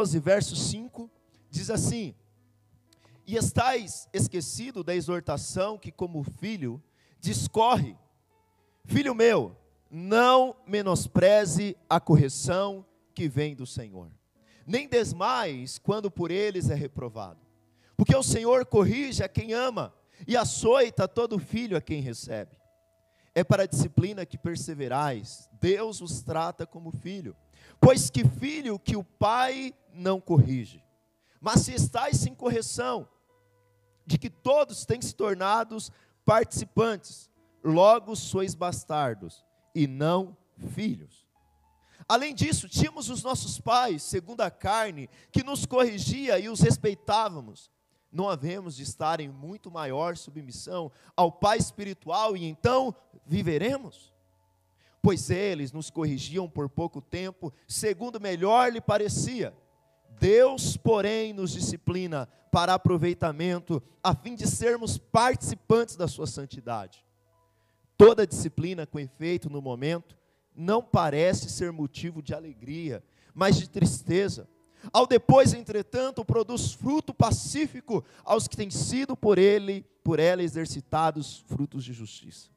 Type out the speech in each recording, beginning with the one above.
12, verso 5, diz assim: E estais esquecido da exortação que, como filho, discorre: Filho meu, não menospreze a correção que vem do Senhor, nem desmais quando por eles é reprovado. Porque o Senhor corrige a quem ama e açoita todo filho a quem recebe. É para a disciplina que perseverais, Deus os trata como filho. Pois que filho que o pai não corrige? Mas se estáis sem correção, de que todos têm se tornados participantes, logo sois bastardos e não filhos. Além disso, tínhamos os nossos pais, segundo a carne, que nos corrigia e os respeitávamos. Não havemos de estar em muito maior submissão ao Pai espiritual e então viveremos? Pois eles nos corrigiam por pouco tempo, segundo melhor lhe parecia. Deus, porém, nos disciplina para aproveitamento, a fim de sermos participantes da sua santidade. Toda disciplina com efeito no momento não parece ser motivo de alegria, mas de tristeza. Ao depois, entretanto, produz fruto pacífico aos que têm sido por ele, por ela exercitados frutos de justiça.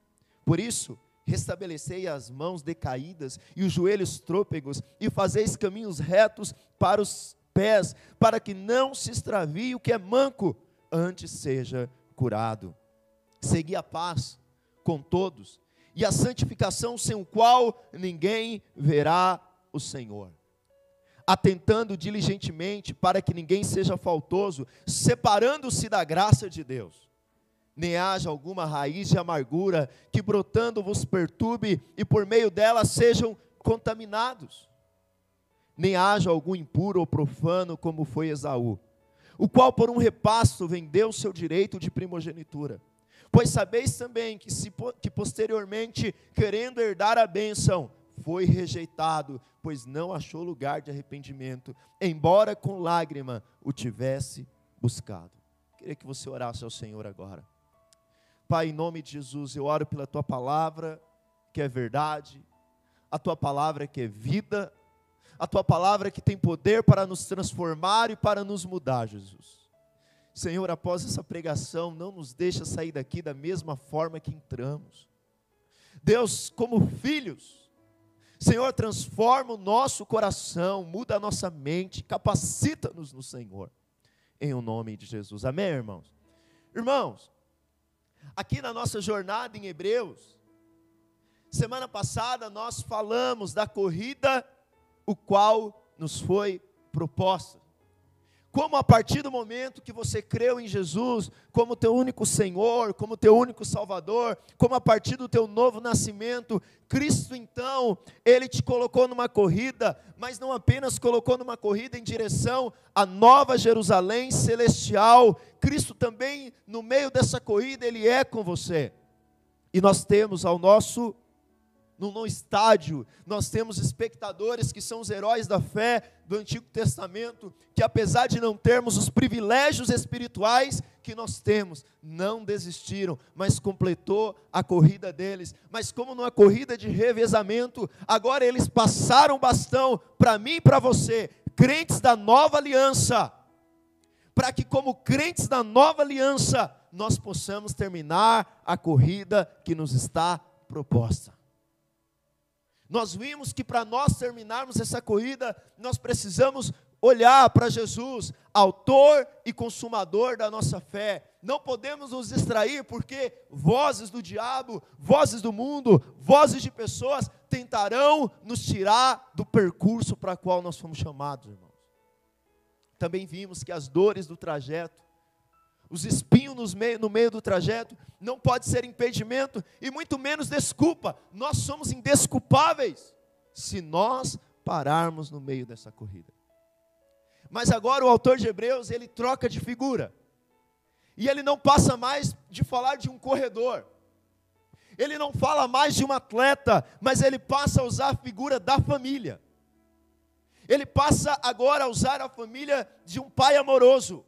Por isso, restabelecei as mãos decaídas e os joelhos trôpegos, e fazeis caminhos retos para os pés, para que não se extravie o que é manco, antes seja curado. Segui a paz com todos, e a santificação sem o qual ninguém verá o Senhor. Atentando diligentemente para que ninguém seja faltoso, separando-se da graça de Deus nem haja alguma raiz de amargura que brotando vos perturbe e por meio dela sejam contaminados. Nem haja algum impuro ou profano como foi Esaú, o qual por um repasto vendeu seu direito de primogenitura. Pois sabeis também que, se, que posteriormente, querendo herdar a bênção, foi rejeitado, pois não achou lugar de arrependimento, embora com lágrima o tivesse buscado. Queria que você orasse ao Senhor agora. Pai, em nome de Jesus, eu oro pela tua palavra, que é verdade, a tua palavra que é vida, a tua palavra que tem poder para nos transformar e para nos mudar, Jesus. Senhor, após essa pregação, não nos deixa sair daqui da mesma forma que entramos. Deus, como filhos, Senhor, transforma o nosso coração, muda a nossa mente, capacita-nos no Senhor, em o nome de Jesus. Amém, irmãos? Irmãos, Aqui na nossa jornada em Hebreus, semana passada nós falamos da corrida o qual nos foi proposta. Como a partir do momento que você creu em Jesus como teu único Senhor, como teu único Salvador, como a partir do teu novo nascimento, Cristo então, ele te colocou numa corrida, mas não apenas colocou numa corrida em direção à nova Jerusalém celestial, Cristo também no meio dessa corrida ele é com você. E nós temos ao nosso no, no estádio, nós temos espectadores que são os heróis da fé do Antigo Testamento, que apesar de não termos os privilégios espirituais que nós temos, não desistiram, mas completou a corrida deles. Mas como numa corrida de revezamento, agora eles passaram bastão para mim e para você, crentes da nova aliança, para que como crentes da nova aliança, nós possamos terminar a corrida que nos está proposta. Nós vimos que para nós terminarmos essa corrida, nós precisamos olhar para Jesus, autor e consumador da nossa fé. Não podemos nos distrair porque vozes do diabo, vozes do mundo, vozes de pessoas tentarão nos tirar do percurso para qual nós fomos chamados, irmãos. Também vimos que as dores do trajeto os espinhos meio, no meio do trajeto, não pode ser impedimento e muito menos desculpa. Nós somos indesculpáveis se nós pararmos no meio dessa corrida. Mas agora o autor de Hebreus, ele troca de figura. E ele não passa mais de falar de um corredor. Ele não fala mais de um atleta, mas ele passa a usar a figura da família. Ele passa agora a usar a família de um pai amoroso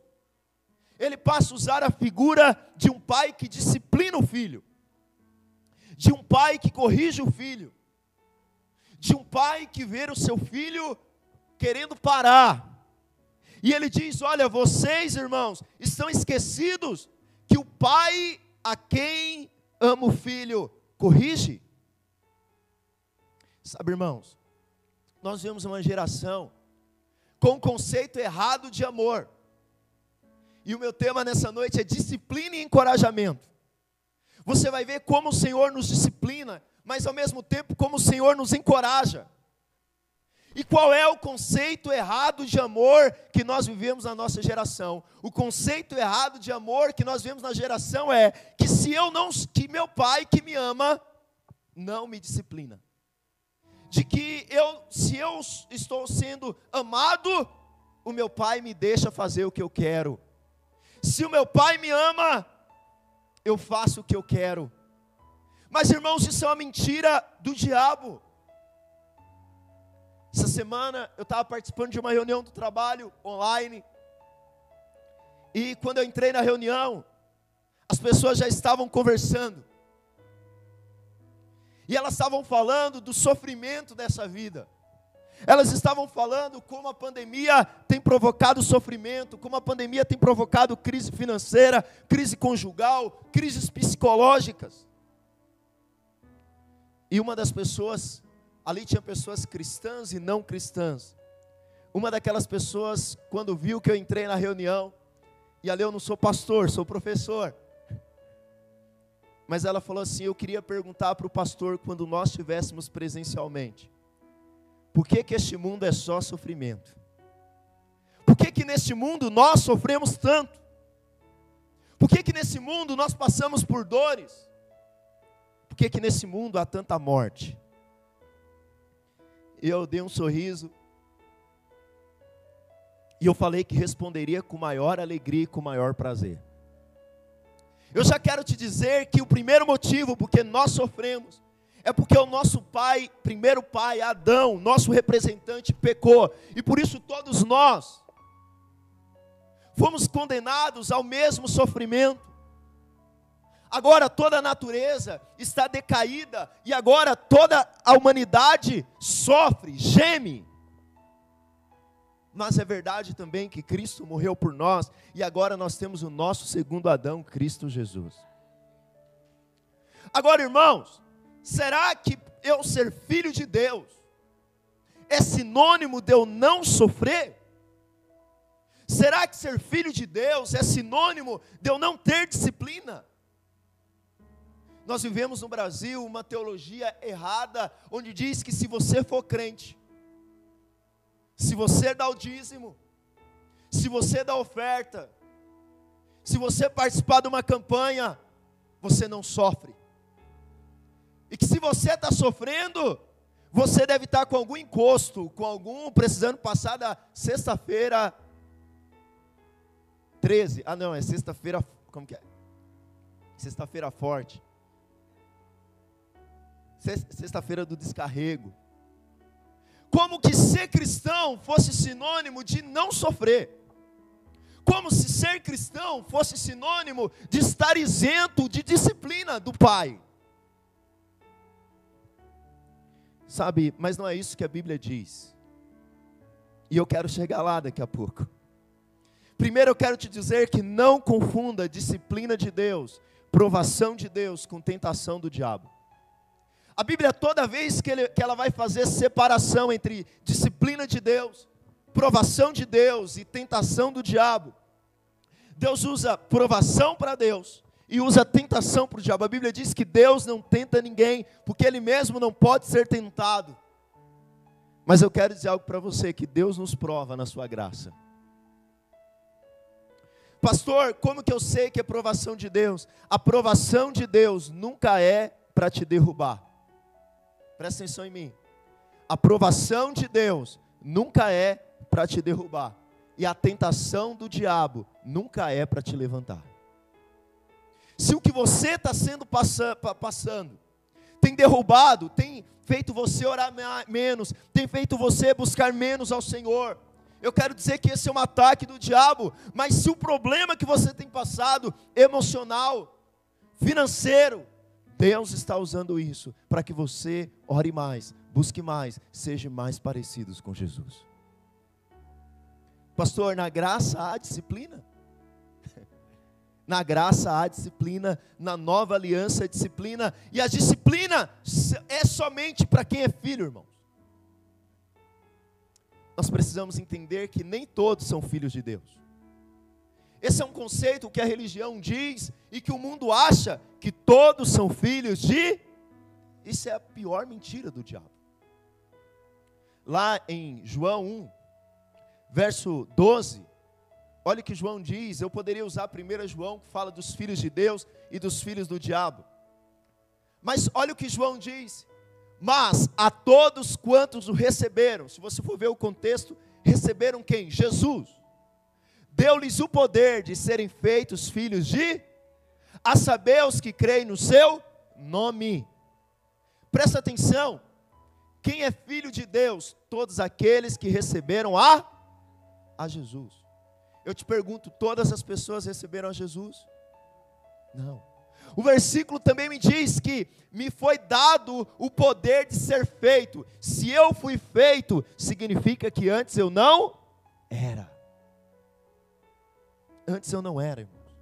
ele passa a usar a figura de um pai que disciplina o filho, de um pai que corrige o filho, de um pai que vê o seu filho querendo parar, E ele diz: Olha, vocês, irmãos, estão esquecidos que o pai a quem ama o filho corrige. Sabe, irmãos, nós vemos uma geração com um conceito errado de amor. E o meu tema nessa noite é disciplina e encorajamento. Você vai ver como o Senhor nos disciplina, mas ao mesmo tempo como o Senhor nos encoraja. E qual é o conceito errado de amor que nós vivemos na nossa geração? O conceito errado de amor que nós vemos na geração é que se eu não, que meu pai que me ama não me disciplina. De que eu, se eu estou sendo amado, o meu pai me deixa fazer o que eu quero. Se o meu pai me ama, eu faço o que eu quero. Mas irmãos, isso é uma mentira do diabo. Essa semana eu estava participando de uma reunião do trabalho online. E quando eu entrei na reunião, as pessoas já estavam conversando. E elas estavam falando do sofrimento dessa vida. Elas estavam falando como a pandemia tem provocado sofrimento, como a pandemia tem provocado crise financeira, crise conjugal, crises psicológicas. E uma das pessoas Ali tinha pessoas cristãs e não cristãs. Uma daquelas pessoas, quando viu que eu entrei na reunião, e ali eu não sou pastor, sou professor. Mas ela falou assim: Eu queria perguntar para o pastor quando nós estivéssemos presencialmente: Por que, que este mundo é só sofrimento? Por que, que neste mundo nós sofremos tanto? Por que, que nesse mundo nós passamos por dores? Por que, que nesse mundo há tanta morte? eu dei um sorriso. E eu falei que responderia com maior alegria e com maior prazer. Eu já quero te dizer que o primeiro motivo porque nós sofremos é porque o nosso pai, primeiro pai, Adão, nosso representante, pecou. E por isso todos nós fomos condenados ao mesmo sofrimento. Agora toda a natureza está decaída e agora toda a humanidade sofre, geme. Mas é verdade também que Cristo morreu por nós e agora nós temos o nosso segundo Adão, Cristo Jesus. Agora, irmãos, será que eu ser filho de Deus é sinônimo de eu não sofrer? Será que ser filho de Deus é sinônimo de eu não ter disciplina? Nós vivemos no Brasil uma teologia errada, onde diz que se você for crente, se você dá o dízimo, se você dá oferta, se você participar de uma campanha, você não sofre. E que se você está sofrendo, você deve estar com algum encosto, com algum precisando passar da sexta-feira 13. Ah, não, é sexta-feira, como que é? Sexta-feira forte sexta-feira do descarrego. Como que ser cristão fosse sinônimo de não sofrer. Como se ser cristão fosse sinônimo de estar isento de disciplina do Pai. Sabe, mas não é isso que a Bíblia diz. E eu quero chegar lá daqui a pouco. Primeiro eu quero te dizer que não confunda disciplina de Deus, provação de Deus com tentação do diabo. A Bíblia, toda vez que, ele, que ela vai fazer separação entre disciplina de Deus, provação de Deus e tentação do diabo, Deus usa provação para Deus e usa tentação para o diabo. A Bíblia diz que Deus não tenta ninguém, porque Ele mesmo não pode ser tentado. Mas eu quero dizer algo para você: que Deus nos prova na Sua graça. Pastor, como que eu sei que é provação de Deus? A provação de Deus nunca é para te derrubar. Presta atenção em mim. A aprovação de Deus nunca é para te derrubar. E a tentação do diabo nunca é para te levantar. Se o que você está sendo passa, passando tem derrubado, tem feito você orar menos, tem feito você buscar menos ao Senhor, eu quero dizer que esse é um ataque do diabo, mas se o problema que você tem passado, emocional, financeiro, Deus está usando isso para que você ore mais, busque mais, seja mais parecidos com Jesus. Pastor, na graça há disciplina. Na graça há disciplina, na nova aliança há disciplina, e a disciplina é somente para quem é filho, irmãos. Nós precisamos entender que nem todos são filhos de Deus. Esse é um conceito que a religião diz e que o mundo acha que todos são filhos de. Isso é a pior mentira do diabo. Lá em João 1, verso 12, olha o que João diz. Eu poderia usar 1 João, que fala dos filhos de Deus e dos filhos do diabo. Mas olha o que João diz. Mas a todos quantos o receberam, se você for ver o contexto, receberam quem? Jesus deu-lhes o poder de serem feitos filhos de, a saber, os que creem no seu nome. Presta atenção, quem é filho de Deus? Todos aqueles que receberam a, a Jesus. Eu te pergunto, todas as pessoas receberam a Jesus? Não. O versículo também me diz que me foi dado o poder de ser feito. Se eu fui feito, significa que antes eu não era. Antes eu não era, irmãos.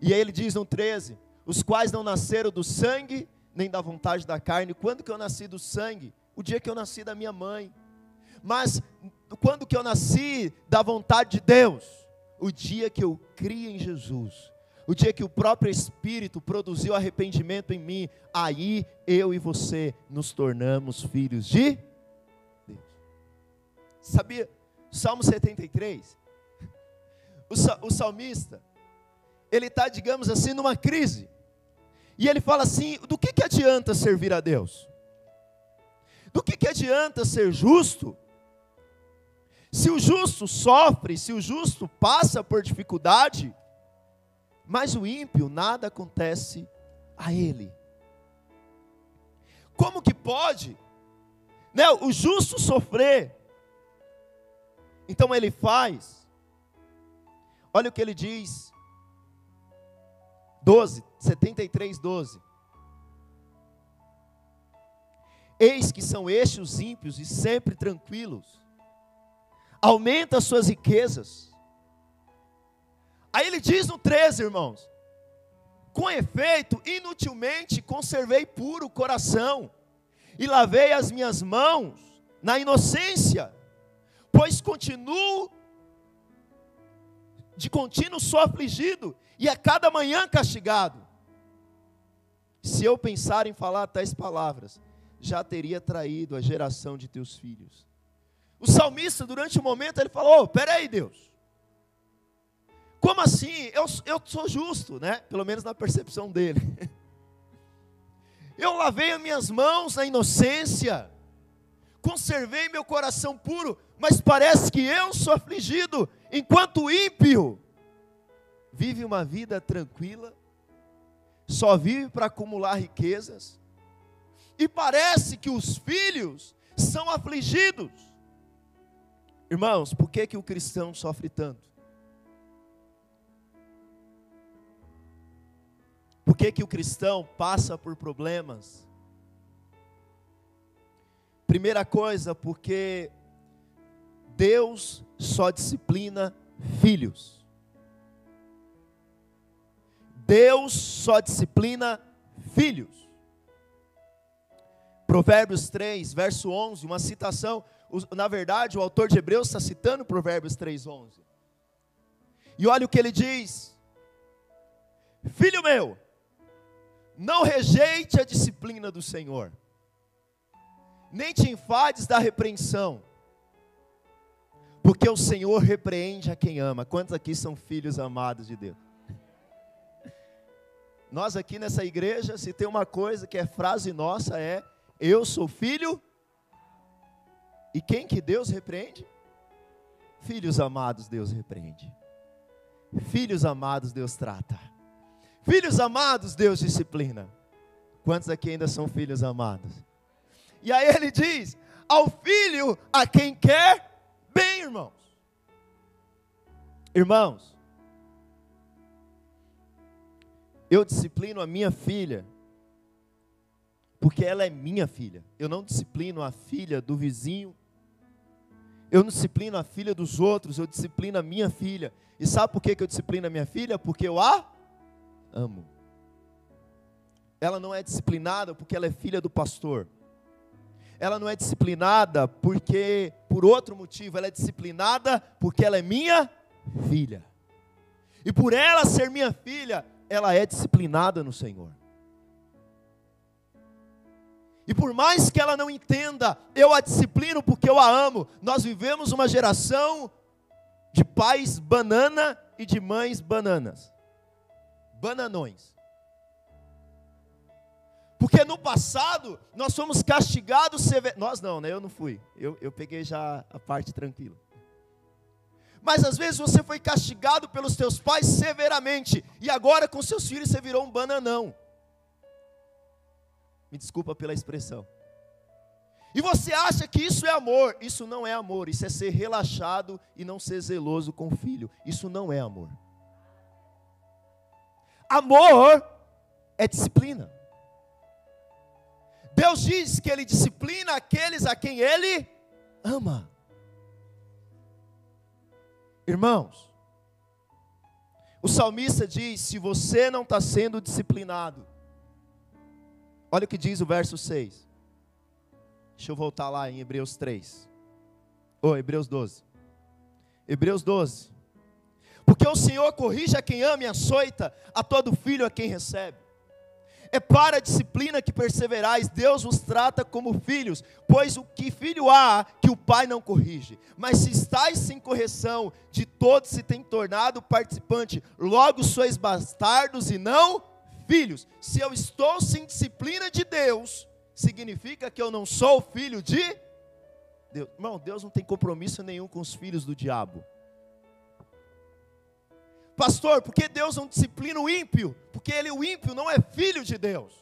E aí ele diz no 13: os quais não nasceram do sangue, nem da vontade da carne. Quando que eu nasci do sangue? O dia que eu nasci da minha mãe. Mas quando que eu nasci da vontade de Deus? O dia que eu criei em Jesus. O dia que o próprio Espírito produziu arrependimento em mim, aí eu e você nos tornamos filhos de Deus. Sabia? Salmo 73 o salmista, ele está, digamos assim, numa crise. E ele fala assim: do que, que adianta servir a Deus? Do que, que adianta ser justo? Se o justo sofre, se o justo passa por dificuldade, mas o ímpio nada acontece a ele. Como que pode né, o justo sofrer? Então ele faz Olha o que ele diz. 12, 73, 12. Eis que são estes os ímpios e sempre tranquilos. Aumenta as suas riquezas. Aí ele diz no 13, irmãos: Com efeito, inutilmente conservei puro o coração e lavei as minhas mãos na inocência, pois continuo de contínuo sou afligido e a cada manhã castigado. Se eu pensar em falar tais palavras, já teria traído a geração de teus filhos. O salmista, durante um momento, ele falou: oh, peraí, Deus. Como assim? Eu, eu sou justo, né? Pelo menos na percepção dele. Eu lavei as minhas mãos na inocência, conservei meu coração puro, mas parece que eu sou afligido, enquanto o ímpio vive uma vida tranquila, só vive para acumular riquezas, e parece que os filhos são afligidos. Irmãos, por que, que o cristão sofre tanto? Por que, que o cristão passa por problemas? Primeira coisa, porque Deus só disciplina filhos. Deus só disciplina filhos. Provérbios 3, verso 11, uma citação. Na verdade, o autor de Hebreus está citando Provérbios 3, 11. E olha o que ele diz: Filho meu, não rejeite a disciplina do Senhor, nem te enfades da repreensão, porque o Senhor repreende a quem ama. Quantos aqui são filhos amados de Deus? Nós aqui nessa igreja, se tem uma coisa que é frase nossa é: eu sou filho. E quem que Deus repreende? Filhos amados, Deus repreende. Filhos amados, Deus trata. Filhos amados, Deus disciplina. Quantos aqui ainda são filhos amados? E aí ele diz: ao filho a quem quer bem, irmãos. Irmãos, eu disciplino a minha filha, porque ela é minha filha. Eu não disciplino a filha do vizinho, Eu não disciplino a filha dos outros, eu disciplino a minha filha. E sabe por que eu disciplino a minha filha? Porque eu a amo. Ela não é disciplinada porque ela é filha do pastor. Ela não é disciplinada porque por outro motivo, ela é disciplinada porque ela é minha filha. E por ela ser minha filha, ela é disciplinada no Senhor. E por mais que ela não entenda, eu a disciplino porque eu a amo. Nós vivemos uma geração de pais banana e de mães bananas. Bananões. Porque no passado nós fomos castigados severamente. Nós não, né? Eu não fui. Eu, eu peguei já a parte tranquila. Mas às vezes você foi castigado pelos teus pais severamente. E agora com seus filhos você virou um bananão. Me desculpa pela expressão. E você acha que isso é amor? Isso não é amor. Isso é ser relaxado e não ser zeloso com o filho. Isso não é amor. Amor é disciplina. Deus diz que Ele disciplina aqueles a quem Ele ama. Irmãos, o salmista diz: se você não está sendo disciplinado, olha o que diz o verso 6. Deixa eu voltar lá em Hebreus 3. Ou oh, Hebreus 12. Hebreus 12. Porque o Senhor corrige a quem ama e açoita a todo filho a quem recebe. É para a disciplina que perseverais, Deus vos trata como filhos, pois o que filho há que o pai não corrige. Mas se estáis sem correção, de todos se tem tornado participante, logo sois bastardos e não filhos. Se eu estou sem disciplina de Deus, significa que eu não sou filho de Deus. Irmão, Deus não tem compromisso nenhum com os filhos do diabo. Pastor, por que Deus não disciplina o ímpio? Porque ele, o ímpio, não é filho de Deus.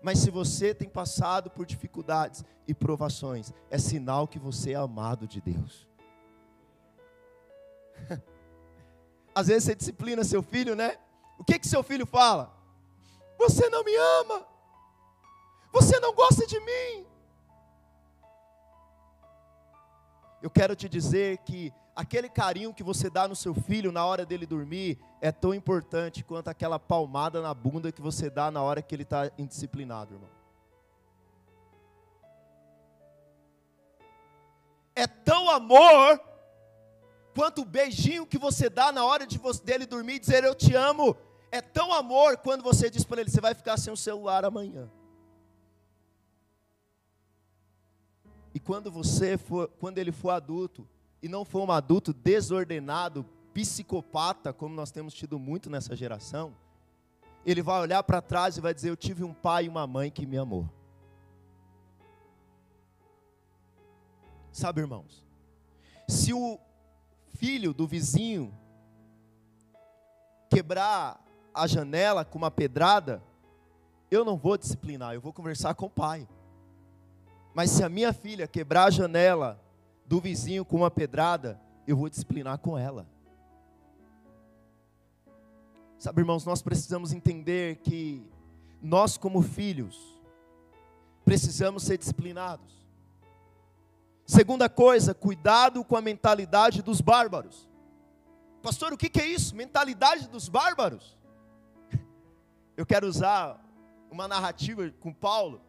Mas se você tem passado por dificuldades e provações, é sinal que você é amado de Deus. Às vezes você disciplina seu filho, né? O que que seu filho fala? Você não me ama. Você não gosta de mim. Eu quero te dizer que aquele carinho que você dá no seu filho na hora dele dormir é tão importante quanto aquela palmada na bunda que você dá na hora que ele está indisciplinado, irmão. É tão amor quanto o beijinho que você dá na hora de você, dele dormir e dizer eu te amo. É tão amor quando você diz para ele, você vai ficar sem o celular amanhã. E quando você for, quando ele for adulto, e não for um adulto desordenado, psicopata, como nós temos tido muito nessa geração, ele vai olhar para trás e vai dizer: Eu tive um pai e uma mãe que me amou. Sabe, irmãos, se o filho do vizinho quebrar a janela com uma pedrada, eu não vou disciplinar, eu vou conversar com o pai. Mas se a minha filha quebrar a janela do vizinho com uma pedrada, eu vou disciplinar com ela. Sabe, irmãos, nós precisamos entender que nós, como filhos, precisamos ser disciplinados. Segunda coisa, cuidado com a mentalidade dos bárbaros. Pastor, o que é isso? Mentalidade dos bárbaros? Eu quero usar uma narrativa com Paulo.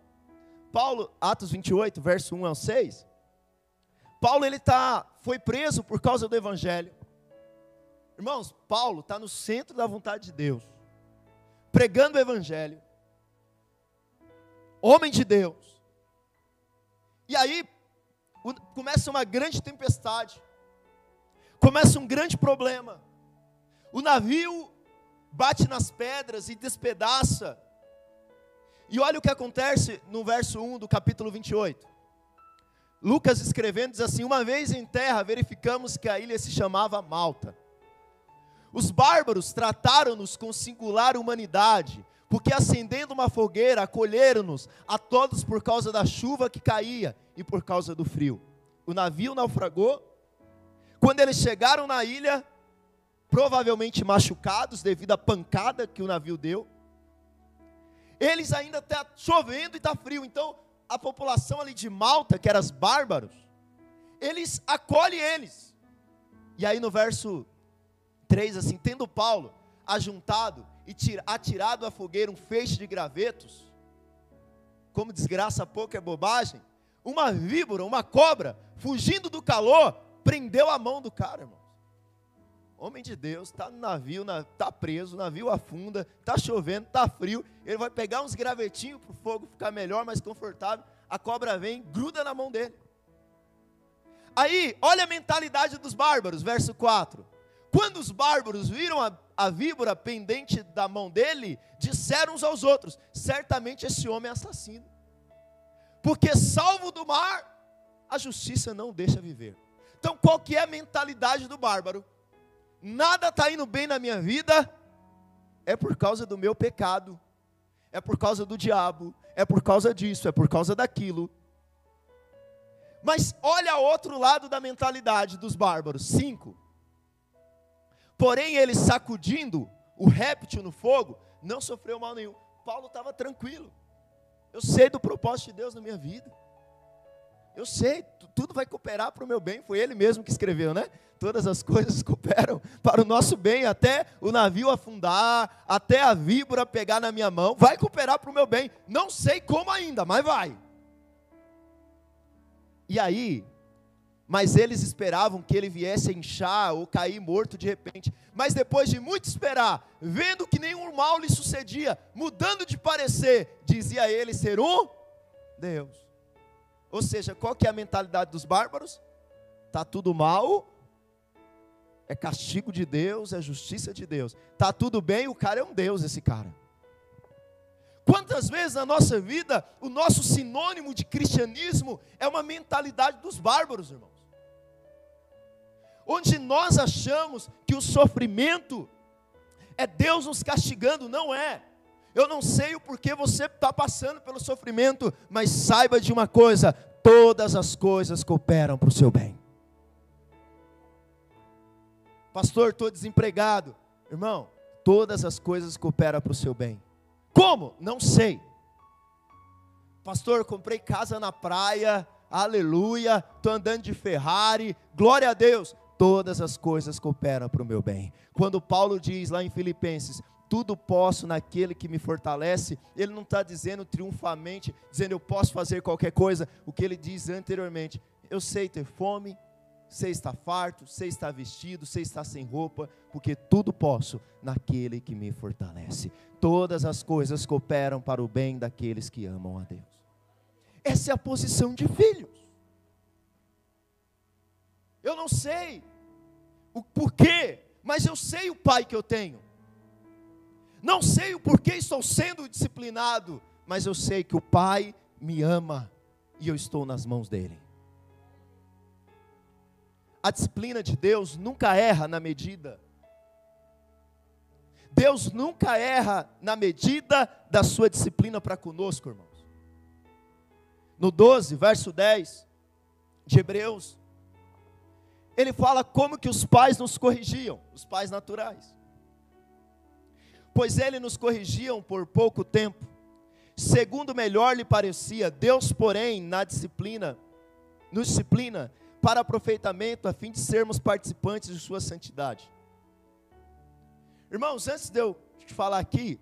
Paulo, Atos 28, verso 1 ao 6. Paulo ele tá, foi preso por causa do evangelho. Irmãos, Paulo está no centro da vontade de Deus, pregando o evangelho, homem de Deus. E aí começa uma grande tempestade, começa um grande problema. O navio bate nas pedras e despedaça. E olha o que acontece no verso 1 do capítulo 28. Lucas escrevendo diz assim: Uma vez em terra verificamos que a ilha se chamava Malta. Os bárbaros trataram-nos com singular humanidade, porque acendendo uma fogueira acolheram-nos a todos por causa da chuva que caía e por causa do frio. O navio naufragou. Quando eles chegaram na ilha, provavelmente machucados devido à pancada que o navio deu, eles ainda está chovendo e está frio, então a população ali de Malta, que eram os bárbaros, eles acolhem eles. E aí no verso 3, assim, tendo Paulo ajuntado e atirado à fogueira um feixe de gravetos, como desgraça pouco é bobagem, uma víbora, uma cobra, fugindo do calor, prendeu a mão do cara, irmão. Homem de Deus, está no navio, está preso, o navio afunda, está chovendo, está frio. Ele vai pegar uns gravetinhos para o fogo ficar melhor, mais confortável. A cobra vem, gruda na mão dele. Aí, olha a mentalidade dos bárbaros, verso 4. Quando os bárbaros viram a, a víbora pendente da mão dele, disseram uns aos outros: certamente esse homem é assassino. Porque salvo do mar, a justiça não deixa viver. Então, qual que é a mentalidade do bárbaro? Nada está indo bem na minha vida, é por causa do meu pecado, é por causa do diabo, é por causa disso, é por causa daquilo. Mas olha outro lado da mentalidade dos bárbaros. Cinco. Porém, ele sacudindo o réptil no fogo, não sofreu mal nenhum. Paulo estava tranquilo. Eu sei do propósito de Deus na minha vida. Eu sei, tudo vai cooperar para o meu bem. Foi ele mesmo que escreveu, né? Todas as coisas cooperam para o nosso bem, até o navio afundar, até a víbora pegar na minha mão, vai cooperar para o meu bem. Não sei como ainda, mas vai. E aí, mas eles esperavam que ele viesse inchar ou cair morto de repente. Mas depois de muito esperar, vendo que nenhum mal lhe sucedia, mudando de parecer, dizia ele ser um Deus. Ou seja, qual que é a mentalidade dos bárbaros? Tá tudo mal, é castigo de Deus, é justiça de Deus. Tá tudo bem, o cara é um Deus esse cara. Quantas vezes na nossa vida o nosso sinônimo de cristianismo é uma mentalidade dos bárbaros, irmãos? Onde nós achamos que o sofrimento é Deus nos castigando, não é. Eu não sei o porquê você está passando pelo sofrimento, mas saiba de uma coisa: todas as coisas cooperam para o seu bem. Pastor, estou desempregado. Irmão, todas as coisas cooperam para o seu bem. Como? Não sei. Pastor, comprei casa na praia, aleluia, estou andando de Ferrari, glória a Deus. Todas as coisas cooperam para o meu bem. Quando Paulo diz lá em Filipenses, tudo posso naquele que me fortalece, ele não está dizendo triunfamente, dizendo eu posso fazer qualquer coisa, o que ele diz anteriormente, eu sei ter fome, sei estar farto, sei estar vestido, sei estar sem roupa, porque tudo posso naquele que me fortalece. Todas as coisas cooperam para o bem daqueles que amam a Deus. Essa é a posição de filhos. Eu não sei o porquê, mas eu sei o pai que eu tenho. Não sei o porquê estou sendo disciplinado, mas eu sei que o pai me ama e eu estou nas mãos dele a disciplina de Deus nunca erra na medida. Deus nunca erra na medida da sua disciplina para conosco, irmãos. No 12, verso 10 de Hebreus, ele fala como que os pais nos corrigiam, os pais naturais. Pois ele nos corrigiam por pouco tempo, segundo melhor lhe parecia, Deus, porém, na disciplina, nos disciplina para aproveitamento, a fim de sermos participantes de Sua santidade. Irmãos, antes de eu te falar aqui,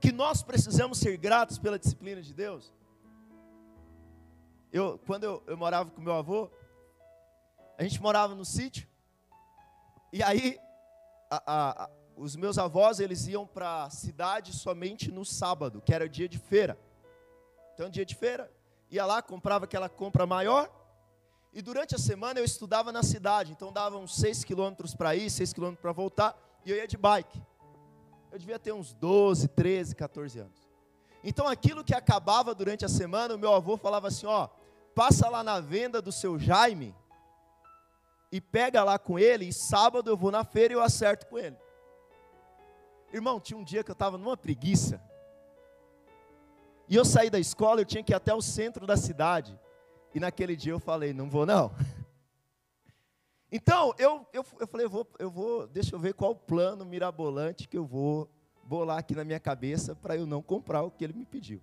que nós precisamos ser gratos pela disciplina de Deus. Eu, quando eu, eu morava com meu avô, a gente morava no sítio, e aí a, a, os meus avós eles iam para a cidade somente no sábado, que era dia de feira. Então, dia de feira, ia lá, comprava aquela compra maior, e durante a semana eu estudava na cidade, então dava uns 6 quilômetros para ir, 6 quilômetros para voltar, e eu ia de bike. Eu devia ter uns 12, 13, 14 anos. Então aquilo que acabava durante a semana, o meu avô falava assim: ó, passa lá na venda do seu Jaime e pega lá com ele, e sábado eu vou na feira e eu acerto com ele. Irmão, tinha um dia que eu estava numa preguiça. E eu saí da escola, eu tinha que ir até o centro da cidade. E naquele dia eu falei, não vou não. Então, eu, eu, eu falei, eu vou, eu vou, deixa eu ver qual o plano mirabolante que eu vou bolar aqui na minha cabeça para eu não comprar o que ele me pediu.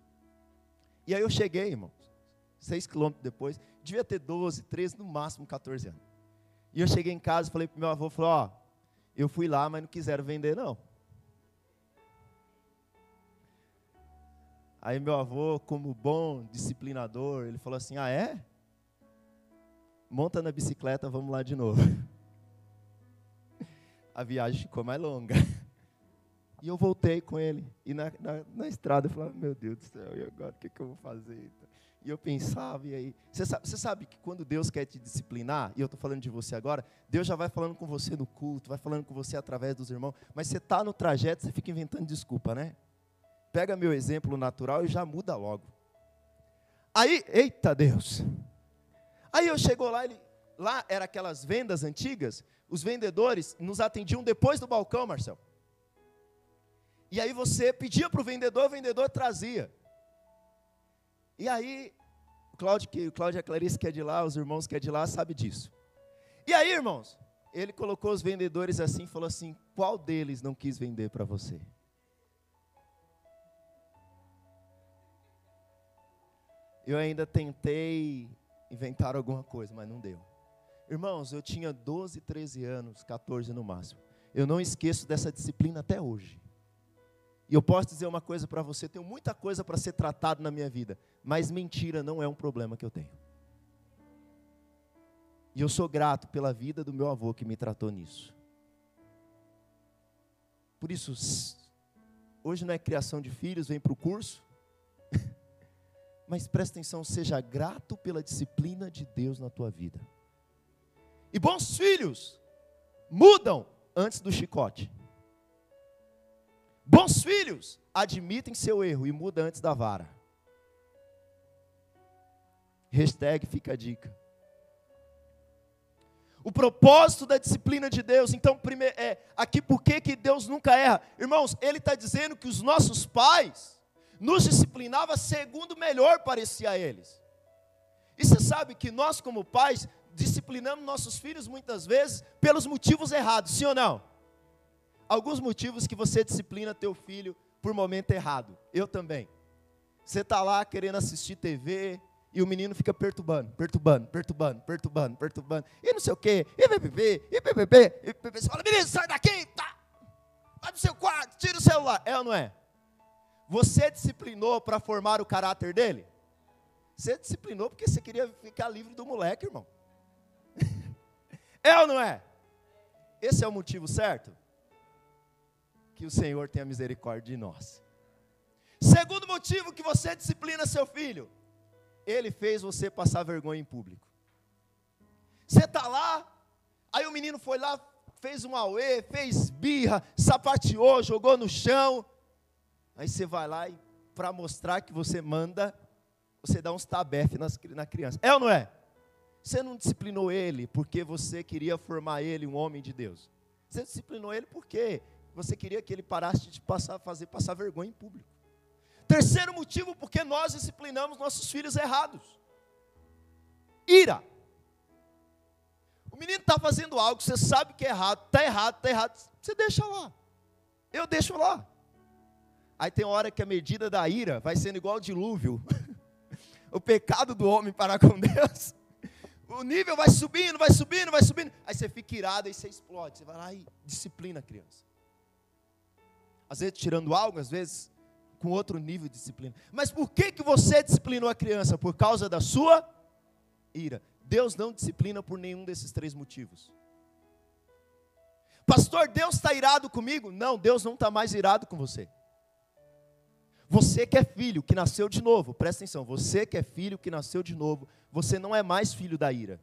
E aí eu cheguei, irmãos. seis quilômetros depois, devia ter 12, 13, no máximo 14 anos. E eu cheguei em casa e falei para meu avô, falou, ó, eu fui lá, mas não quiseram vender não. Aí meu avô, como bom disciplinador, ele falou assim: "Ah, é? Monta na bicicleta, vamos lá de novo". A viagem ficou mais longa. E eu voltei com ele. E na, na, na estrada eu falava, meu Deus do céu, e agora o que, que eu vou fazer? E eu pensava, e aí. Você sabe, você sabe que quando Deus quer te disciplinar, e eu estou falando de você agora, Deus já vai falando com você no culto, vai falando com você através dos irmãos, mas você está no trajeto, você fica inventando desculpa, né? Pega meu exemplo natural e já muda logo. Aí, eita Deus. Aí eu chegou lá, ele, lá era aquelas vendas antigas, os vendedores nos atendiam depois do balcão, Marcel. E aí você pedia para o vendedor, o vendedor trazia. E aí, o Cláudio, o Cláudio e a Clarice que é de lá, os irmãos que é de lá, sabe disso. E aí, irmãos, ele colocou os vendedores assim e falou assim: qual deles não quis vender para você? Eu ainda tentei inventar alguma coisa, mas não deu. Irmãos, eu tinha 12, 13 anos, 14 no máximo. Eu não esqueço dessa disciplina até hoje. E eu posso dizer uma coisa para você: tenho muita coisa para ser tratado na minha vida, mas mentira não é um problema que eu tenho. E eu sou grato pela vida do meu avô que me tratou nisso. Por isso, hoje não é criação de filhos, vem para o curso. Mas presta atenção, seja grato pela disciplina de Deus na tua vida. E bons filhos mudam antes do chicote. Bons filhos admitem seu erro e mudam antes da vara. Hashtag fica a dica. O propósito da disciplina de Deus, então, primeiro, é aqui por que, Deus nunca erra? Irmãos, Ele está dizendo que os nossos pais, nos disciplinava segundo melhor parecia a eles. E você sabe que nós, como pais, disciplinamos nossos filhos muitas vezes pelos motivos errados, sim ou não? Alguns motivos que você disciplina teu filho por momento errado. Eu também. Você está lá querendo assistir TV e o menino fica perturbando, perturbando, perturbando, perturbando, perturbando. E não sei o quê, e BBB, e BBB, e BBB. Você fala, menino, sai daqui, tá? Vai pro seu quarto, tira o celular. É ou não é? Você disciplinou para formar o caráter dele? Você disciplinou porque você queria ficar livre do moleque, irmão. é ou não é? Esse é o motivo certo? Que o Senhor tenha misericórdia de nós. Segundo motivo que você disciplina seu filho, ele fez você passar vergonha em público. Você está lá, aí o menino foi lá, fez um auê, fez birra, sapateou, jogou no chão, Aí você vai lá e, para mostrar que você manda, você dá uns tabef na criança. É ou não é? Você não disciplinou ele porque você queria formar ele um homem de Deus. Você disciplinou ele porque você queria que ele parasse de passar, fazer passar vergonha em público. Terceiro motivo porque nós disciplinamos nossos filhos errados. Ira. O menino está fazendo algo, você sabe que é errado, está errado, está errado, você deixa lá. Eu deixo lá. Aí tem hora que a medida da ira vai sendo igual ao dilúvio. o pecado do homem para com Deus. O nível vai subindo, vai subindo, vai subindo. Aí você fica irado e você explode. Você vai lá e disciplina a criança. Às vezes tirando algo, às vezes com outro nível de disciplina. Mas por que, que você disciplinou a criança? Por causa da sua ira. Deus não disciplina por nenhum desses três motivos. Pastor, Deus está irado comigo? Não, Deus não está mais irado com você. Você que é filho, que nasceu de novo, presta atenção, você que é filho, que nasceu de novo, você não é mais filho da ira.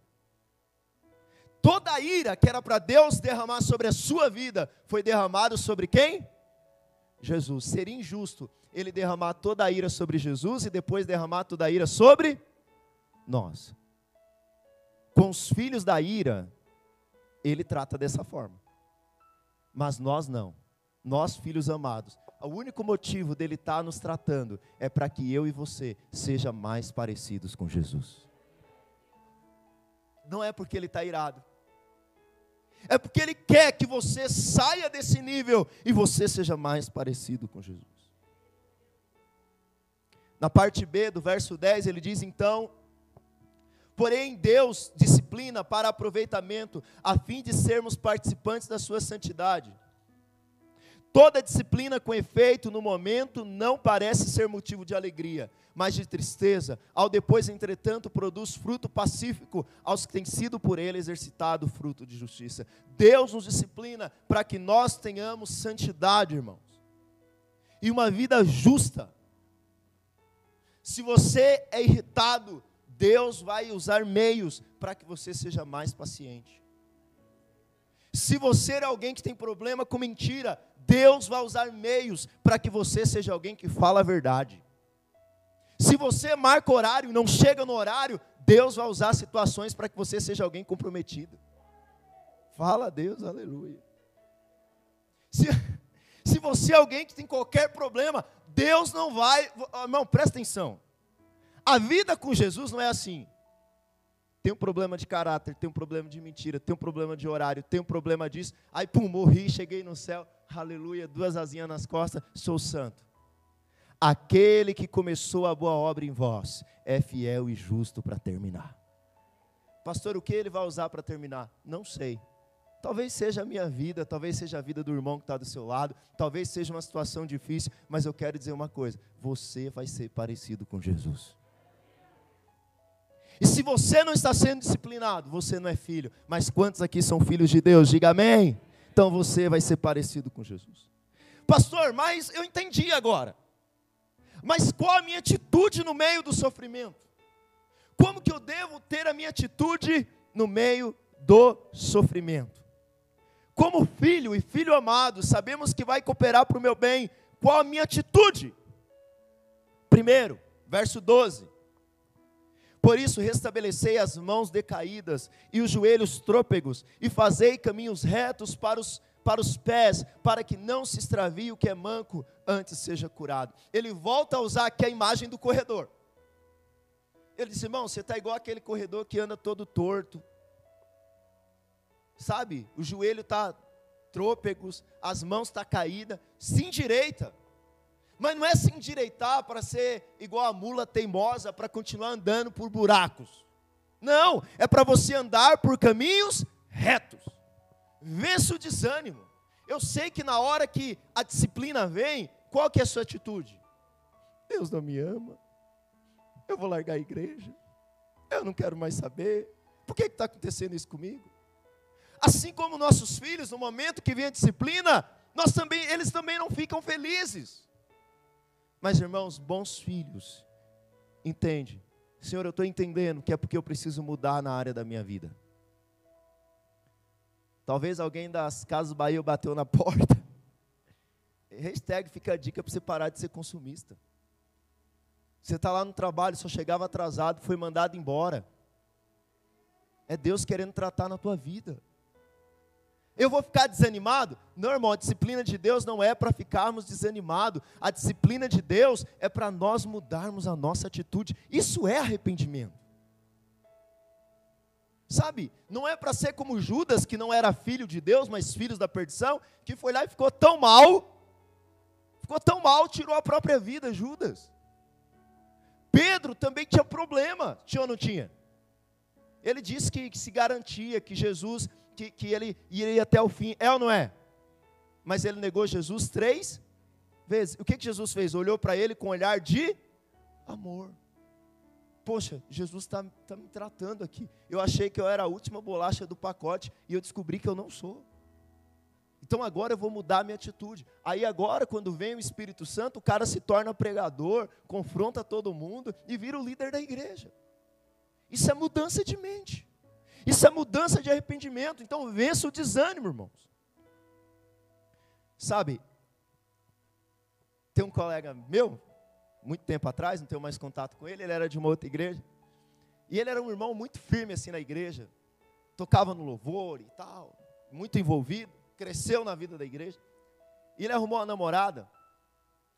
Toda a ira que era para Deus derramar sobre a sua vida, foi derramado sobre quem? Jesus. Seria injusto ele derramar toda a ira sobre Jesus e depois derramar toda a ira sobre nós. Com os filhos da ira, ele trata dessa forma. Mas nós não. Nós, filhos amados, o único motivo dele estar tá nos tratando é para que eu e você seja mais parecidos com Jesus. Não é porque ele está irado. É porque ele quer que você saia desse nível e você seja mais parecido com Jesus. Na parte B do verso 10, ele diz: Então Porém, Deus disciplina para aproveitamento, a fim de sermos participantes da sua santidade. Toda disciplina com efeito no momento não parece ser motivo de alegria, mas de tristeza. Ao depois, entretanto, produz fruto pacífico aos que têm sido por ele exercitado fruto de justiça. Deus nos disciplina para que nós tenhamos santidade, irmãos, e uma vida justa. Se você é irritado, Deus vai usar meios para que você seja mais paciente. Se você é alguém que tem problema com mentira, Deus vai usar meios para que você seja alguém que fala a verdade. Se você marca horário e não chega no horário, Deus vai usar situações para que você seja alguém comprometido. Fala a Deus, aleluia. Se, se você é alguém que tem qualquer problema, Deus não vai. Irmão, presta atenção. A vida com Jesus não é assim. Tem um problema de caráter, tem um problema de mentira, tem um problema de horário, tem um problema disso. Aí, pum, morri, cheguei no céu, aleluia, duas asinhas nas costas, sou santo. Aquele que começou a boa obra em vós é fiel e justo para terminar. Pastor, o que ele vai usar para terminar? Não sei. Talvez seja a minha vida, talvez seja a vida do irmão que está do seu lado, talvez seja uma situação difícil, mas eu quero dizer uma coisa: você vai ser parecido com Jesus. E se você não está sendo disciplinado, você não é filho. Mas quantos aqui são filhos de Deus? Diga amém. Então você vai ser parecido com Jesus. Pastor, mas eu entendi agora. Mas qual a minha atitude no meio do sofrimento? Como que eu devo ter a minha atitude no meio do sofrimento? Como filho e filho amado, sabemos que vai cooperar para o meu bem. Qual a minha atitude? Primeiro, verso 12. Por isso, restabelecei as mãos decaídas e os joelhos trôpegos, e fazei caminhos retos para os, para os pés, para que não se extravie o que é manco, antes seja curado. Ele volta a usar aqui a imagem do corredor. Ele disse: irmão, você está igual aquele corredor que anda todo torto. Sabe? O joelho está trôpegos, as mãos estão tá caídas, se endireita. Mas não é se endireitar para ser igual a mula teimosa, para continuar andando por buracos. Não, é para você andar por caminhos retos. Vença o desânimo. Eu sei que na hora que a disciplina vem, qual que é a sua atitude? Deus não me ama. Eu vou largar a igreja. Eu não quero mais saber. Por que está acontecendo isso comigo? Assim como nossos filhos, no momento que vem a disciplina, nós também, eles também não ficam felizes. Mas, irmãos, bons filhos, entende? Senhor, eu estou entendendo que é porque eu preciso mudar na área da minha vida. Talvez alguém das Casas Bahia bateu na porta. Hashtag fica a dica para você parar de ser consumista. Você está lá no trabalho, só chegava atrasado, foi mandado embora. É Deus querendo tratar na tua vida. Eu vou ficar desanimado? Não, irmão, a disciplina de Deus não é para ficarmos desanimados. A disciplina de Deus é para nós mudarmos a nossa atitude. Isso é arrependimento. Sabe, não é para ser como Judas, que não era filho de Deus, mas filho da perdição, que foi lá e ficou tão mal, ficou tão mal, tirou a própria vida, Judas. Pedro também tinha problema, tinha ou não tinha? Ele disse que, que se garantia que Jesus que, que ele iria até o fim, é ou não é? Mas ele negou Jesus três vezes. O que, que Jesus fez? Olhou para ele com um olhar de amor. Poxa, Jesus está tá me tratando aqui. Eu achei que eu era a última bolacha do pacote e eu descobri que eu não sou. Então agora eu vou mudar a minha atitude. Aí agora, quando vem o Espírito Santo, o cara se torna pregador, confronta todo mundo e vira o líder da igreja. Isso é mudança de mente. Isso é mudança de arrependimento. Então vença o desânimo, irmãos. Sabe, tem um colega meu, muito tempo atrás, não tenho mais contato com ele, ele era de uma outra igreja. E ele era um irmão muito firme assim na igreja, tocava no louvor e tal, muito envolvido, cresceu na vida da igreja. E ele arrumou uma namorada.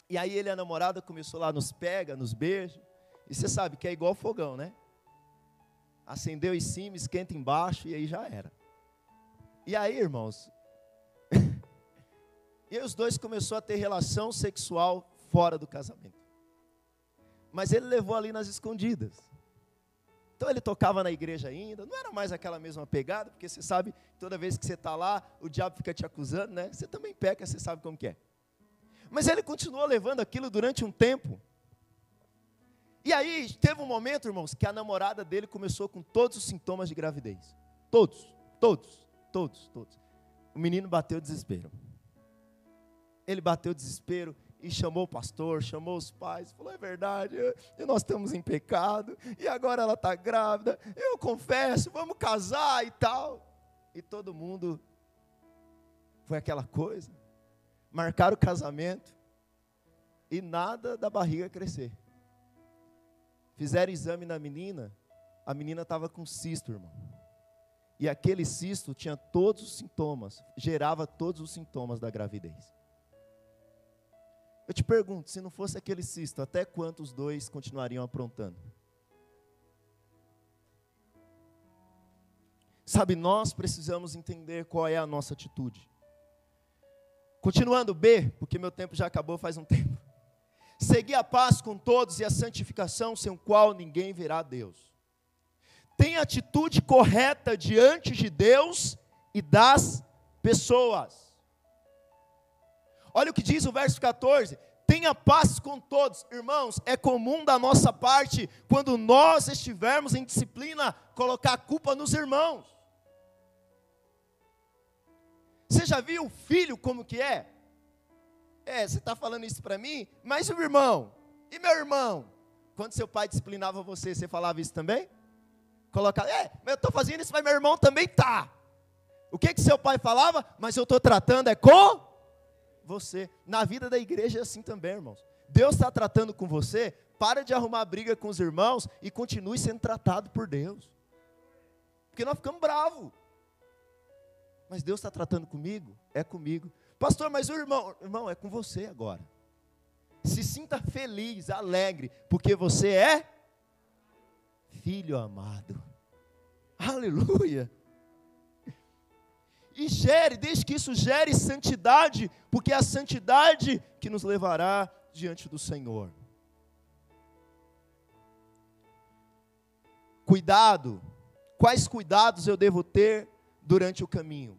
E aí ele e a namorada começou lá nos pega, nos beijos. E você sabe que é igual fogão, né? Acendeu em cima, esquenta embaixo e aí já era. E aí, irmãos, e os dois começaram a ter relação sexual fora do casamento. Mas ele levou ali nas escondidas. Então ele tocava na igreja ainda, não era mais aquela mesma pegada, porque você sabe, toda vez que você está lá, o diabo fica te acusando, né? Você também peca, você sabe como que é. Mas ele continuou levando aquilo durante um tempo. E aí, teve um momento, irmãos, que a namorada dele começou com todos os sintomas de gravidez. Todos, todos, todos, todos. O menino bateu desespero. Ele bateu desespero e chamou o pastor, chamou os pais, falou: é verdade, nós estamos em pecado, e agora ela está grávida, eu confesso, vamos casar e tal. E todo mundo foi aquela coisa. Marcaram o casamento e nada da barriga crescer. Fizeram exame na menina, a menina estava com cisto, irmão. E aquele cisto tinha todos os sintomas, gerava todos os sintomas da gravidez. Eu te pergunto, se não fosse aquele cisto, até quanto os dois continuariam aprontando? Sabe, nós precisamos entender qual é a nossa atitude. Continuando B, porque meu tempo já acabou faz um tempo. Segui a paz com todos e a santificação, sem o qual ninguém verá Deus. Tem atitude correta diante de Deus e das pessoas. Olha o que diz o verso 14: tenha paz com todos. Irmãos, é comum da nossa parte, quando nós estivermos em disciplina, colocar a culpa nos irmãos. Você já viu o filho como que é? É, você está falando isso para mim, mas o irmão, e meu irmão? Quando seu pai disciplinava você, você falava isso também? Colocava, é, eu estou fazendo isso, mas meu irmão também tá. O que que seu pai falava? Mas eu estou tratando é com você. Na vida da igreja é assim também, irmãos. Deus está tratando com você, para de arrumar briga com os irmãos e continue sendo tratado por Deus. Porque nós ficamos bravos. Mas Deus está tratando comigo? É comigo. Pastor, mas o irmão, irmão, é com você agora. Se sinta feliz, alegre, porque você é filho amado. Aleluia. E gere, desde que isso gere santidade, porque é a santidade que nos levará diante do Senhor. Cuidado, quais cuidados eu devo ter durante o caminho?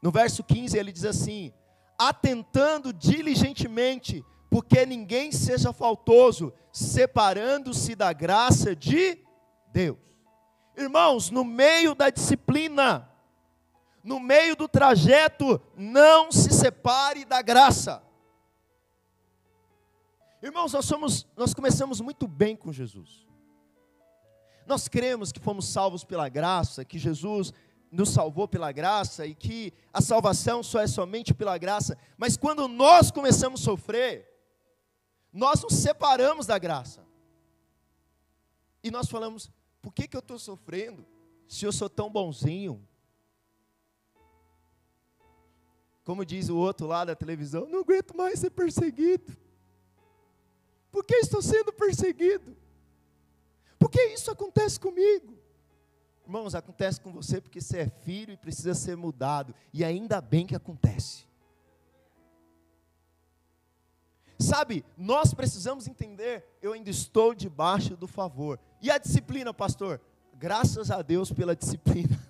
No verso 15 ele diz assim: atentando diligentemente, porque ninguém seja faltoso, separando-se da graça de Deus. Irmãos, no meio da disciplina, no meio do trajeto, não se separe da graça. Irmãos, nós somos, nós começamos muito bem com Jesus. Nós cremos que fomos salvos pela graça, que Jesus nos salvou pela graça e que a salvação só é somente pela graça, mas quando nós começamos a sofrer, nós nos separamos da graça. E nós falamos: por que, que eu estou sofrendo se eu sou tão bonzinho? Como diz o outro lá da televisão, não aguento mais ser perseguido. Por que estou sendo perseguido? Por que isso acontece comigo? Irmãos, acontece com você porque você é filho e precisa ser mudado, e ainda bem que acontece. Sabe, nós precisamos entender, eu ainda estou debaixo do favor. E a disciplina, pastor? Graças a Deus pela disciplina.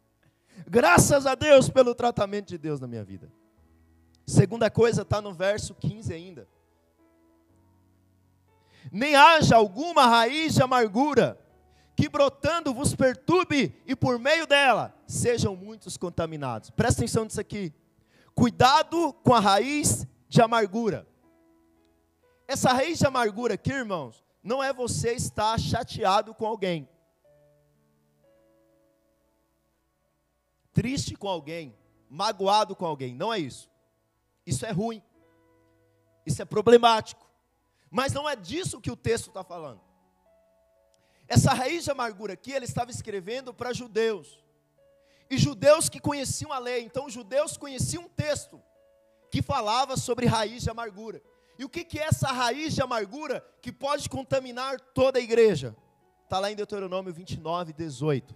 Graças a Deus pelo tratamento de Deus na minha vida. Segunda coisa está no verso 15 ainda. Nem haja alguma raiz de amargura que brotando vos perturbe e por meio dela sejam muitos contaminados. Presta atenção nisso aqui. Cuidado com a raiz de amargura. Essa raiz de amargura aqui, irmãos, não é você estar chateado com alguém, triste com alguém, magoado com alguém. Não é isso. Isso é ruim. Isso é problemático. Mas não é disso que o texto está falando. Essa raiz de amargura aqui, ele estava escrevendo para judeus. E judeus que conheciam a lei. Então, judeus conheciam um texto que falava sobre raiz de amargura. E o que, que é essa raiz de amargura que pode contaminar toda a igreja? Está lá em Deuteronômio 29, 18.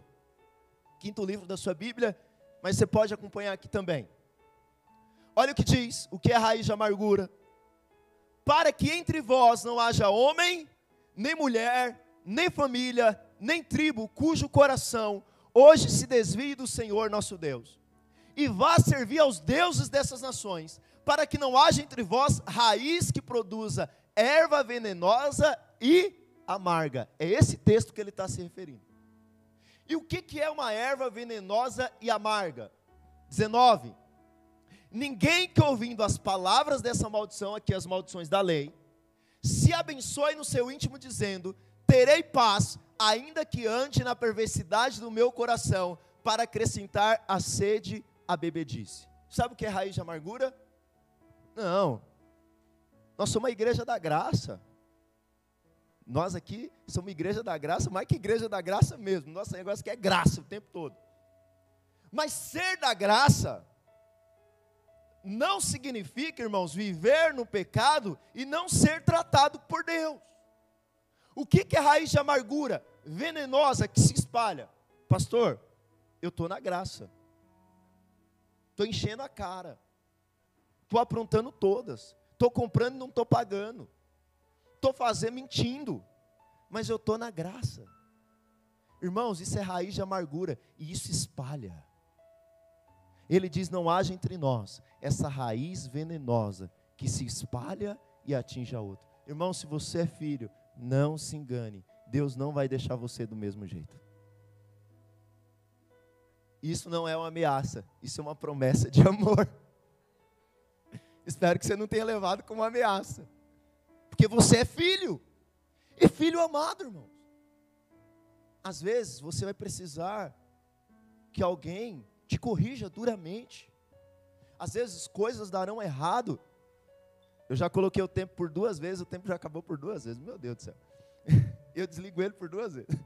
Quinto livro da sua Bíblia, mas você pode acompanhar aqui também. Olha o que diz: o que é raiz de amargura? Para que entre vós não haja homem, nem mulher, nem família, nem tribo cujo coração hoje se desvie do Senhor nosso Deus, e vá servir aos deuses dessas nações, para que não haja entre vós raiz que produza erva venenosa e amarga. É esse texto que ele está se referindo. E o que, que é uma erva venenosa e amarga? 19. Ninguém que ouvindo as palavras dessa maldição, aqui as maldições da lei, se abençoe no seu íntimo, dizendo: Terei paz, ainda que ande na perversidade do meu coração, para acrescentar a sede à bebedice. Sabe o que é raiz de amargura? Não. Nós somos uma igreja da graça. Nós aqui somos uma igreja da graça, mais que igreja da graça mesmo. Nosso negócio aqui é graça o tempo todo. Mas ser da graça não significa, irmãos, viver no pecado e não ser tratado por Deus. O que, que é raiz de amargura? Venenosa que se espalha. Pastor, eu estou na graça. Estou enchendo a cara. Estou aprontando todas. Estou comprando e não estou pagando. Estou fazendo mentindo. Mas eu estou na graça. Irmãos, isso é raiz de amargura. E isso espalha. Ele diz: não haja entre nós essa raiz venenosa que se espalha e atinge a outra. Irmão, se você é filho, não se engane. Deus não vai deixar você do mesmo jeito. Isso não é uma ameaça, isso é uma promessa de amor. Espero que você não tenha levado como ameaça. Porque você é filho. E filho amado, irmãos. Às vezes você vai precisar que alguém te corrija duramente. Às vezes coisas darão errado. Eu já coloquei o tempo por duas vezes, o tempo já acabou por duas vezes. Meu Deus do céu. Eu desligo ele por duas vezes.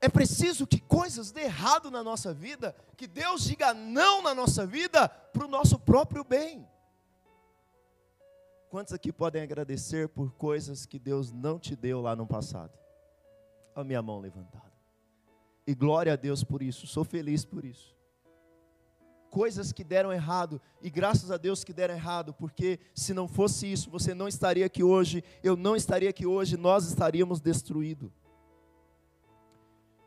É preciso que coisas dê errado na nossa vida, que Deus diga não na nossa vida, para o nosso próprio bem. Quantos aqui podem agradecer por coisas que Deus não te deu lá no passado? A minha mão levantada. E glória a Deus por isso, sou feliz por isso. Coisas que deram errado, e graças a Deus que deram errado, porque se não fosse isso, você não estaria aqui hoje, eu não estaria aqui hoje, nós estaríamos destruídos.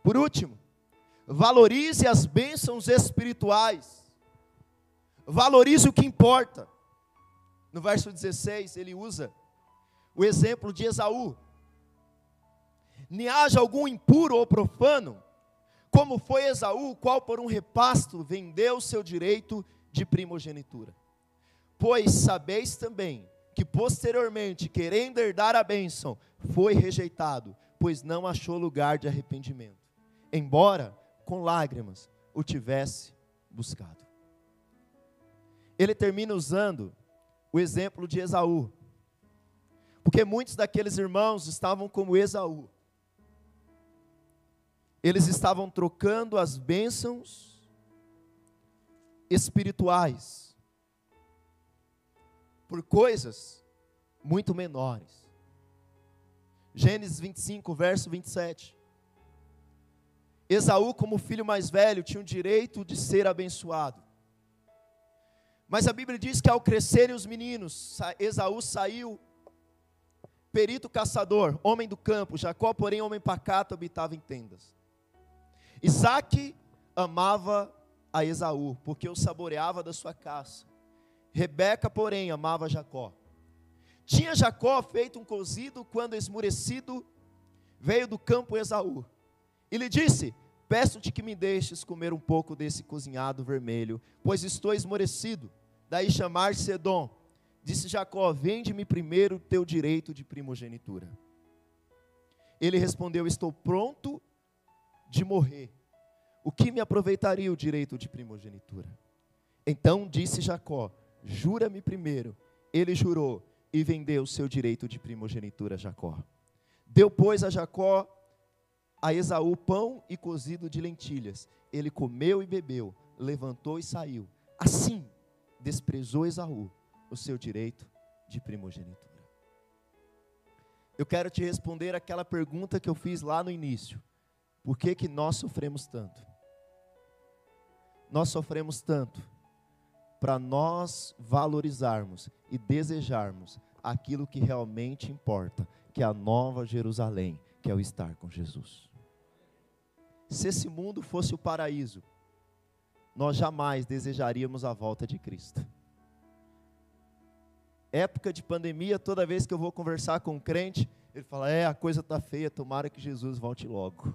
Por último, valorize as bênçãos espirituais, valorize o que importa. No verso 16, ele usa o exemplo de Esaú. Nem haja algum impuro ou profano como foi Esaú, qual por um repasto vendeu seu direito de primogenitura. Pois sabeis também que posteriormente, querendo herdar a bênção, foi rejeitado, pois não achou lugar de arrependimento, embora com lágrimas o tivesse buscado. Ele termina usando o exemplo de Esaú, porque muitos daqueles irmãos estavam como Esaú eles estavam trocando as bênçãos espirituais por coisas muito menores. Gênesis 25, verso 27. Esaú, como filho mais velho, tinha o direito de ser abençoado. Mas a Bíblia diz que ao crescerem os meninos, Esaú saiu perito caçador, homem do campo, Jacó, porém, homem pacato, habitava em tendas. Isaac amava a Esaú, porque o saboreava da sua caça. Rebeca, porém, amava Jacó. Tinha Jacó feito um cozido quando esmurecido veio do campo Esaú. E lhe disse: Peço-te que me deixes comer um pouco desse cozinhado vermelho, pois estou esmorecido. Daí chamar-se Edom. Disse Jacó: Vende-me primeiro o teu direito de primogenitura. Ele respondeu: Estou pronto de morrer, o que me aproveitaria o direito de primogenitura? Então disse Jacó: Jura-me primeiro. Ele jurou e vendeu seu direito de primogenitura a Jacó. Deu, pois, a Jacó a Esaú pão e cozido de lentilhas. Ele comeu e bebeu, levantou e saiu. Assim, desprezou Esaú o seu direito de primogenitura. Eu quero te responder aquela pergunta que eu fiz lá no início. Por que, que nós sofremos tanto? Nós sofremos tanto para nós valorizarmos e desejarmos aquilo que realmente importa, que é a nova Jerusalém, que é o estar com Jesus. Se esse mundo fosse o paraíso, nós jamais desejaríamos a volta de Cristo. Época de pandemia, toda vez que eu vou conversar com um crente, ele fala: É, a coisa está feia, tomara que Jesus volte logo.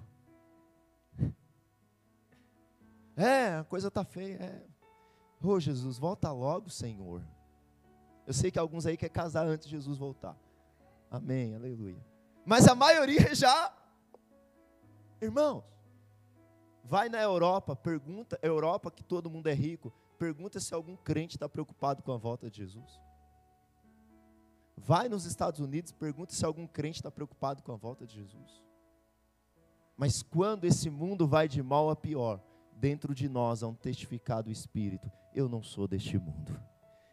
É, a coisa está feia. É. Oh, Jesus, volta logo, Senhor. Eu sei que alguns aí querem casar antes de Jesus voltar. Amém, aleluia. Mas a maioria já. Irmãos, vai na Europa, pergunta, Europa que todo mundo é rico, pergunta se algum crente está preocupado com a volta de Jesus. Vai nos Estados Unidos, pergunta se algum crente está preocupado com a volta de Jesus. Mas quando esse mundo vai de mal a pior, dentro de nós há um testificado espírito: eu não sou deste mundo.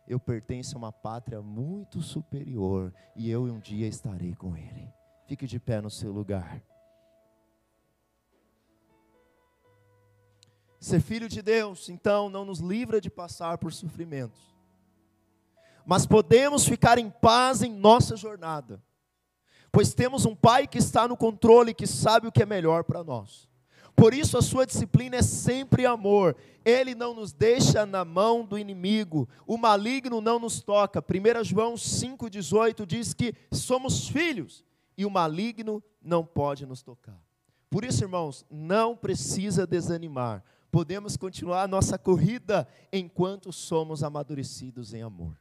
Eu pertenço a uma pátria muito superior e eu um dia estarei com ele. Fique de pé no seu lugar. Ser filho de Deus, então, não nos livra de passar por sofrimentos, mas podemos ficar em paz em nossa jornada, pois temos um Pai que está no controle que sabe o que é melhor para nós. Por isso a sua disciplina é sempre amor. Ele não nos deixa na mão do inimigo. O maligno não nos toca. 1 João 5,18 diz que somos filhos e o maligno não pode nos tocar. Por isso, irmãos, não precisa desanimar. Podemos continuar a nossa corrida enquanto somos amadurecidos em amor.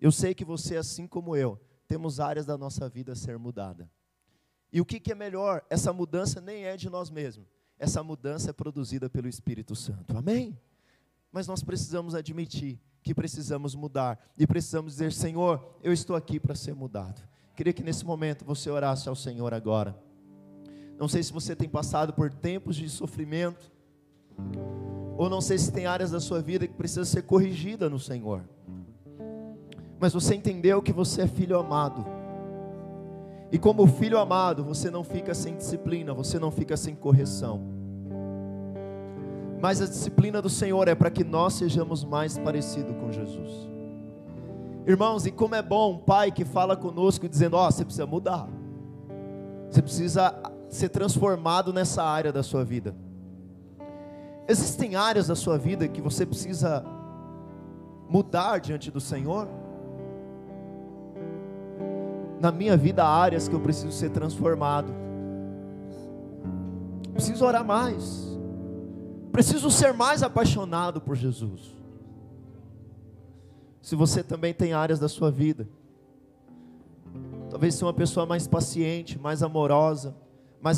Eu sei que você, assim como eu, temos áreas da nossa vida a ser mudada. E o que, que é melhor? Essa mudança nem é de nós mesmos. Essa mudança é produzida pelo Espírito Santo. Amém? Mas nós precisamos admitir que precisamos mudar. E precisamos dizer: Senhor, eu estou aqui para ser mudado. Queria que nesse momento você orasse ao Senhor agora. Não sei se você tem passado por tempos de sofrimento, ou não sei se tem áreas da sua vida que precisa ser corrigida no Senhor. Mas você entendeu que você é filho amado. E como filho amado, você não fica sem disciplina, você não fica sem correção. Mas a disciplina do Senhor é para que nós sejamos mais parecidos com Jesus. Irmãos, e como é bom um pai que fala conosco dizendo: Ó, oh, você precisa mudar, você precisa ser transformado nessa área da sua vida. Existem áreas da sua vida que você precisa mudar diante do Senhor? Na minha vida há áreas que eu preciso ser transformado. Preciso orar mais. Preciso ser mais apaixonado por Jesus. Se você também tem áreas da sua vida, talvez seja uma pessoa mais paciente, mais amorosa,